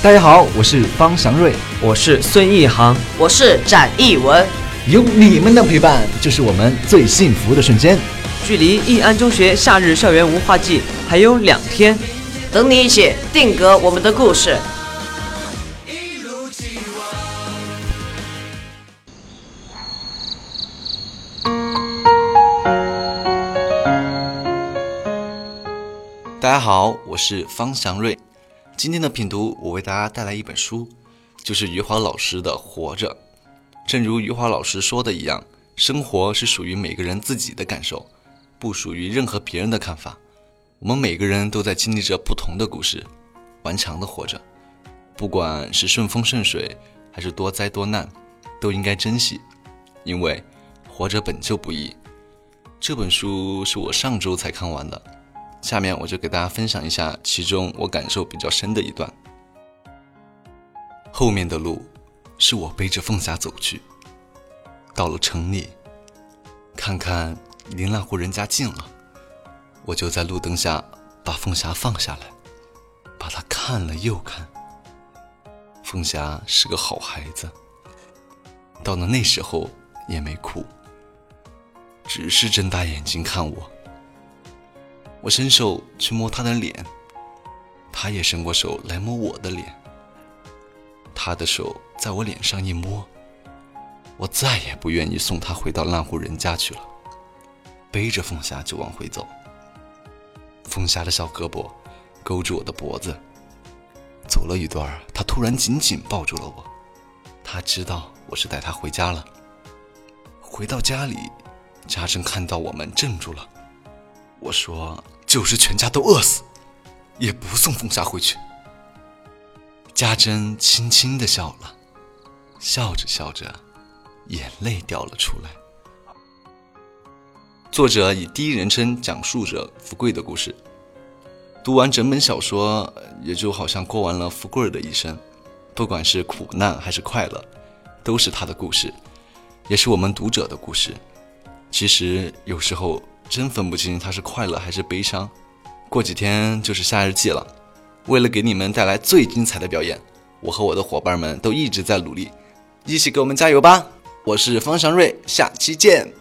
大家好，我是方祥瑞，我是孙一航，我是展艺文。有你们的陪伴，就是我们最幸福的瞬间。距离义安中学夏日校园文化季还有两天，等你一起定格我们的故事。大家好，我是方祥瑞。今天的品读，我为大家带来一本书，就是余华老师的《活着》。正如余华老师说的一样，生活是属于每个人自己的感受，不属于任何别人的看法。我们每个人都在经历着不同的故事，顽强的活着。不管是顺风顺水，还是多灾多难，都应该珍惜，因为活着本就不易。这本书是我上周才看完的。下面我就给大家分享一下其中我感受比较深的一段。后面的路是我背着凤霞走去，到了城里，看看离那户人家近了，我就在路灯下把凤霞放下来，把她看了又看。凤霞是个好孩子，到了那时候也没哭，只是睁大眼睛看我。我伸手去摸他的脸，他也伸过手来摸我的脸。他的手在我脸上一摸，我再也不愿意送他回到那户人家去了，背着凤霞就往回走。凤霞的小胳膊勾住我的脖子，走了一段，他突然紧紧抱住了我。他知道我是带他回家了。回到家里，家珍看到我们怔住了。我说：“就是全家都饿死，也不送凤霞回去。”家珍轻轻的笑了，笑着笑着，眼泪掉了出来。作者以第一人称讲述着福贵的故事。读完整本小说，也就好像过完了福贵的一生，不管是苦难还是快乐，都是他的故事，也是我们读者的故事。其实有时候。真分不清他是快乐还是悲伤。过几天就是夏日季了，为了给你们带来最精彩的表演，我和我的伙伴们都一直在努力，一起给我们加油吧！我是方祥瑞，下期见。